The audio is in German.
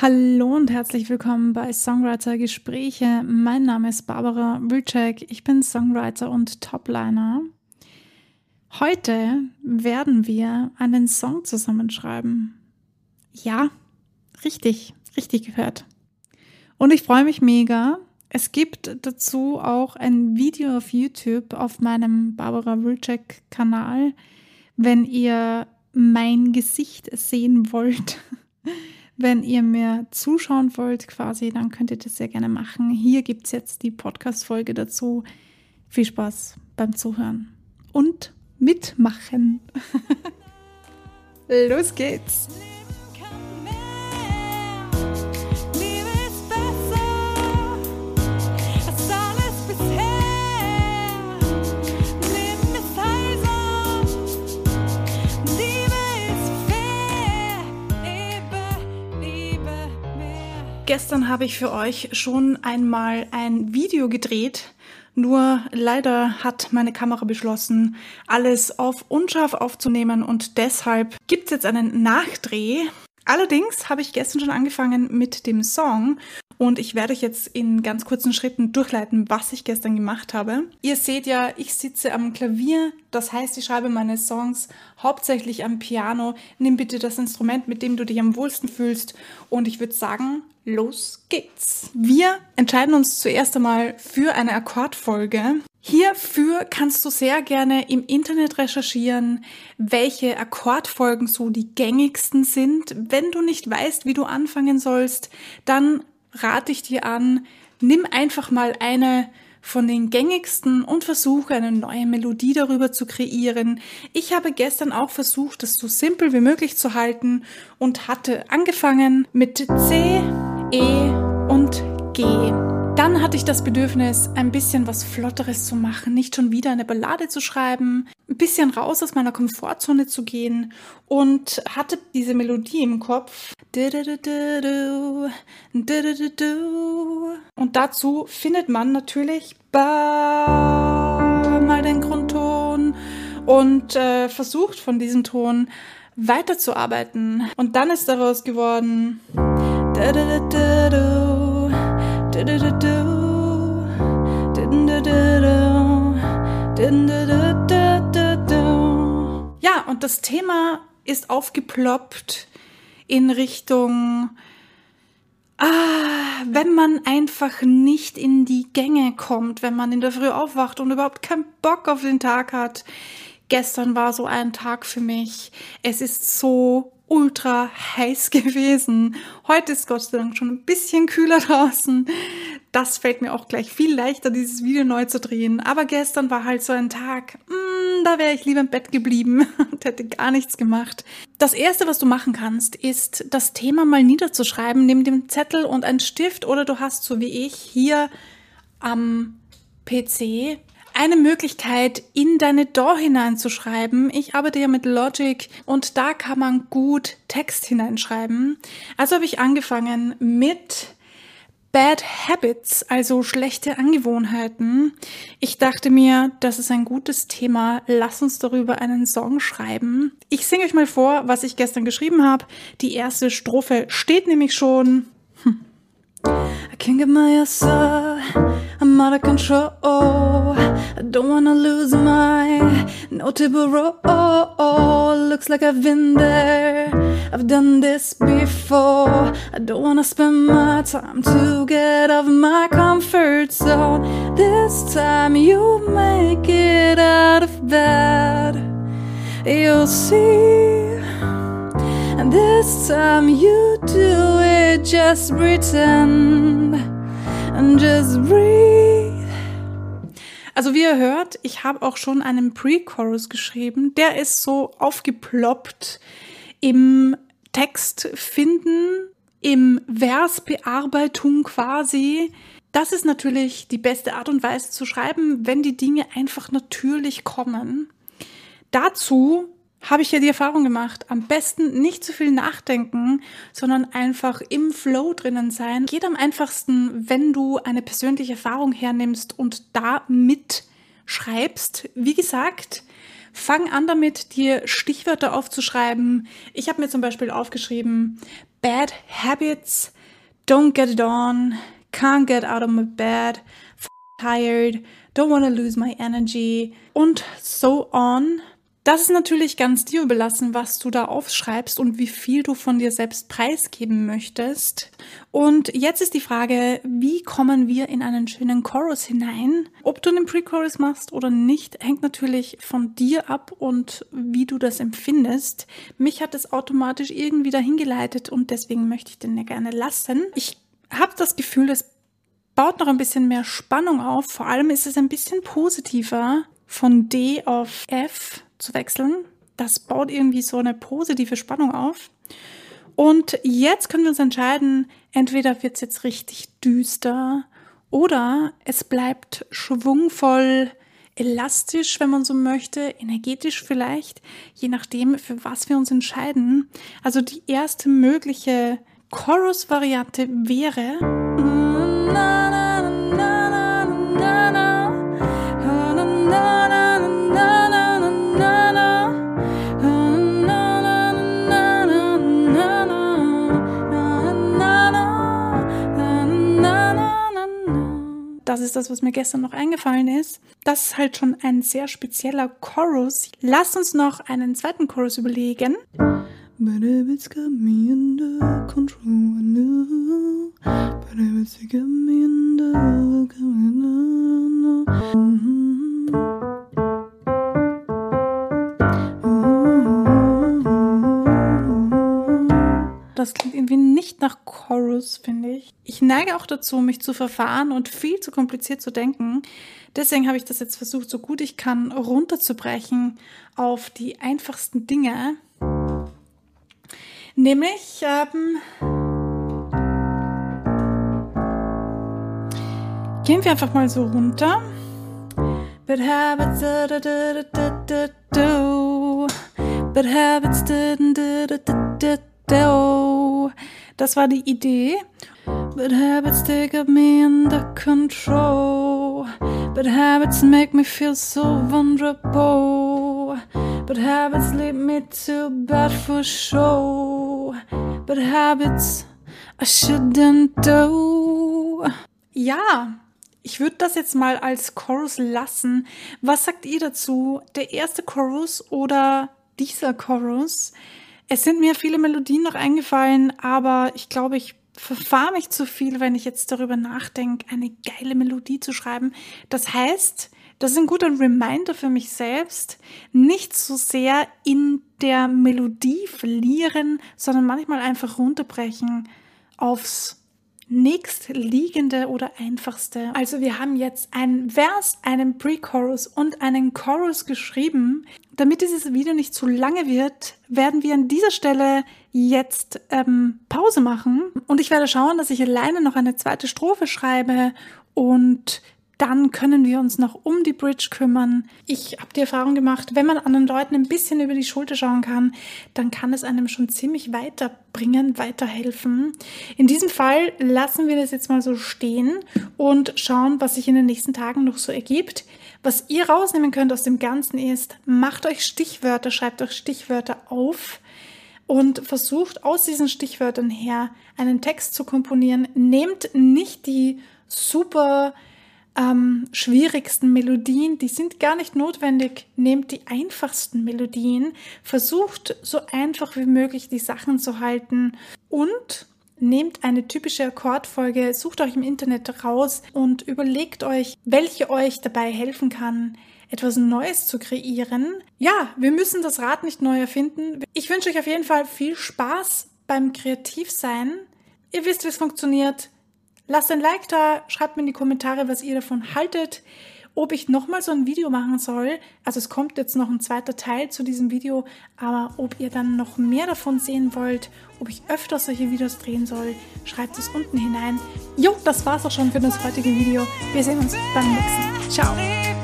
Hallo und herzlich willkommen bei Songwriter Gespräche. Mein Name ist Barbara Wilczek. Ich bin Songwriter und Topliner. Heute werden wir einen Song zusammenschreiben. Ja, richtig, richtig gehört. Und ich freue mich mega. Es gibt dazu auch ein Video auf YouTube auf meinem Barbara Wilczek Kanal, wenn ihr mein Gesicht sehen wollt. Wenn ihr mir zuschauen wollt, quasi, dann könnt ihr das sehr gerne machen. Hier gibt es jetzt die Podcast-Folge dazu. Viel Spaß beim Zuhören und mitmachen. Los geht's! Gestern habe ich für euch schon einmal ein Video gedreht. Nur leider hat meine Kamera beschlossen, alles auf unscharf aufzunehmen und deshalb gibt es jetzt einen Nachdreh. Allerdings habe ich gestern schon angefangen mit dem Song und ich werde euch jetzt in ganz kurzen Schritten durchleiten, was ich gestern gemacht habe. Ihr seht ja, ich sitze am Klavier, das heißt, ich schreibe meine Songs hauptsächlich am Piano. Nimm bitte das Instrument, mit dem du dich am wohlsten fühlst und ich würde sagen, los geht's. Wir entscheiden uns zuerst einmal für eine Akkordfolge. Hierfür kannst du sehr gerne im Internet recherchieren, welche Akkordfolgen so die gängigsten sind. Wenn du nicht weißt, wie du anfangen sollst, dann rate ich dir an, nimm einfach mal eine von den gängigsten und versuche eine neue Melodie darüber zu kreieren. Ich habe gestern auch versucht, das so simpel wie möglich zu halten und hatte angefangen mit C, E und G. Dann hatte ich das Bedürfnis, ein bisschen was Flotteres zu machen, nicht schon wieder eine Ballade zu schreiben, ein bisschen raus aus meiner Komfortzone zu gehen und hatte diese Melodie im Kopf. Und dazu findet man natürlich mal den Grundton und äh, versucht von diesem Ton weiterzuarbeiten. Und dann ist daraus geworden. Ja, und das Thema ist aufgeploppt in Richtung, ah, wenn man einfach nicht in die Gänge kommt, wenn man in der Früh aufwacht und überhaupt keinen Bock auf den Tag hat. Gestern war so ein Tag für mich. Es ist so ultra heiß gewesen. Heute ist Gott sei Dank schon ein bisschen kühler draußen. Das fällt mir auch gleich viel leichter, dieses Video neu zu drehen. Aber gestern war halt so ein Tag, mm, da wäre ich lieber im Bett geblieben und hätte gar nichts gemacht. Das erste, was du machen kannst, ist das Thema mal niederzuschreiben. Nimm den Zettel und einen Stift oder du hast so wie ich hier am PC eine Möglichkeit, in deine DAW hineinzuschreiben. Ich arbeite ja mit Logic und da kann man gut Text hineinschreiben. Also habe ich angefangen mit Bad Habits, also schlechte Angewohnheiten. Ich dachte mir, das ist ein gutes Thema. Lass uns darüber einen Song schreiben. Ich singe euch mal vor, was ich gestern geschrieben habe. Die erste Strophe steht nämlich schon. I can't get my ass up, I'm out of control. I don't wanna lose my notable role. Looks like I've been there, I've done this before. I don't wanna spend my time to get out of my comfort zone. This time you make it out of bed, you'll see. And this time you do just pretend and just breathe. Also wie ihr hört, ich habe auch schon einen Pre-Chorus geschrieben. Der ist so aufgeploppt im Text finden, im Versbearbeitung quasi. Das ist natürlich die beste Art und Weise zu schreiben, wenn die Dinge einfach natürlich kommen. Dazu habe ich ja die Erfahrung gemacht, am besten nicht zu viel nachdenken, sondern einfach im Flow drinnen sein. Geht am einfachsten, wenn du eine persönliche Erfahrung hernimmst und da mitschreibst. Wie gesagt, fang an damit, dir Stichwörter aufzuschreiben. Ich habe mir zum Beispiel aufgeschrieben, bad habits, don't get it on, can't get out of my bed, tired, don't want to lose my energy und so on. Das ist natürlich ganz dir überlassen, was du da aufschreibst und wie viel du von dir selbst preisgeben möchtest. Und jetzt ist die Frage, wie kommen wir in einen schönen Chorus hinein? Ob du einen Pre-Chorus machst oder nicht, hängt natürlich von dir ab und wie du das empfindest. Mich hat es automatisch irgendwie dahin geleitet und deswegen möchte ich den ja gerne lassen. Ich habe das Gefühl, es baut noch ein bisschen mehr Spannung auf. Vor allem ist es ein bisschen positiver von D auf F zu wechseln. Das baut irgendwie so eine positive Spannung auf. Und jetzt können wir uns entscheiden, entweder wird es jetzt richtig düster oder es bleibt schwungvoll, elastisch, wenn man so möchte, energetisch vielleicht, je nachdem, für was wir uns entscheiden. Also die erste mögliche Chorus-Variante wäre. Ist das, was mir gestern noch eingefallen ist. Das ist halt schon ein sehr spezieller Chorus. Lass uns noch einen zweiten Chorus überlegen. But if it's got me under control, but if it's got me under Das klingt irgendwie nicht nach Chorus, finde ich. Ich neige auch dazu, mich zu verfahren und viel zu kompliziert zu denken. Deswegen habe ich das jetzt versucht, so gut ich kann, runterzubrechen auf die einfachsten Dinge. Nämlich, ähm, gehen wir einfach mal so runter. But habits, da, da, da, da, da, da, But habits, da, da, da, da, da, da. Das war die Idee. But habits take up me under control. But habits make me feel so vulnerable. But habits lead me to bad for show. But habits I shouldn't do. Ja, ich würde das jetzt mal als Chorus lassen. Was sagt ihr dazu? Der erste Chorus oder dieser Chorus? Es sind mir viele Melodien noch eingefallen, aber ich glaube, ich verfahre mich zu viel, wenn ich jetzt darüber nachdenke, eine geile Melodie zu schreiben. Das heißt, das ist ein guter Reminder für mich selbst, nicht so sehr in der Melodie verlieren, sondern manchmal einfach runterbrechen aufs nächstliegende oder einfachste. Also wir haben jetzt einen Vers, einen Pre-Chorus und einen Chorus geschrieben. Damit dieses Video nicht zu lange wird, werden wir an dieser Stelle jetzt ähm, Pause machen und ich werde schauen, dass ich alleine noch eine zweite Strophe schreibe und dann können wir uns noch um die Bridge kümmern. Ich habe die Erfahrung gemacht, wenn man anderen Leuten ein bisschen über die Schulter schauen kann, dann kann es einem schon ziemlich weiterbringen, weiterhelfen. In diesem Fall lassen wir das jetzt mal so stehen und schauen, was sich in den nächsten Tagen noch so ergibt. Was ihr rausnehmen könnt aus dem Ganzen ist, macht euch Stichwörter, schreibt euch Stichwörter auf und versucht aus diesen Stichwörtern her einen Text zu komponieren. Nehmt nicht die super ähm, schwierigsten Melodien, die sind gar nicht notwendig. Nehmt die einfachsten Melodien, versucht so einfach wie möglich die Sachen zu halten und nehmt eine typische Akkordfolge, sucht euch im Internet raus und überlegt euch, welche euch dabei helfen kann, etwas Neues zu kreieren. Ja, wir müssen das Rad nicht neu erfinden. Ich wünsche euch auf jeden Fall viel Spaß beim Kreativsein. Ihr wisst, wie es funktioniert. Lasst ein Like da, schreibt mir in die Kommentare, was ihr davon haltet, ob ich nochmal so ein Video machen soll. Also es kommt jetzt noch ein zweiter Teil zu diesem Video, aber ob ihr dann noch mehr davon sehen wollt, ob ich öfter solche Videos drehen soll, schreibt es unten hinein. Jo, das war's auch schon für das heutige Video. Wir sehen uns beim nächsten. Ciao!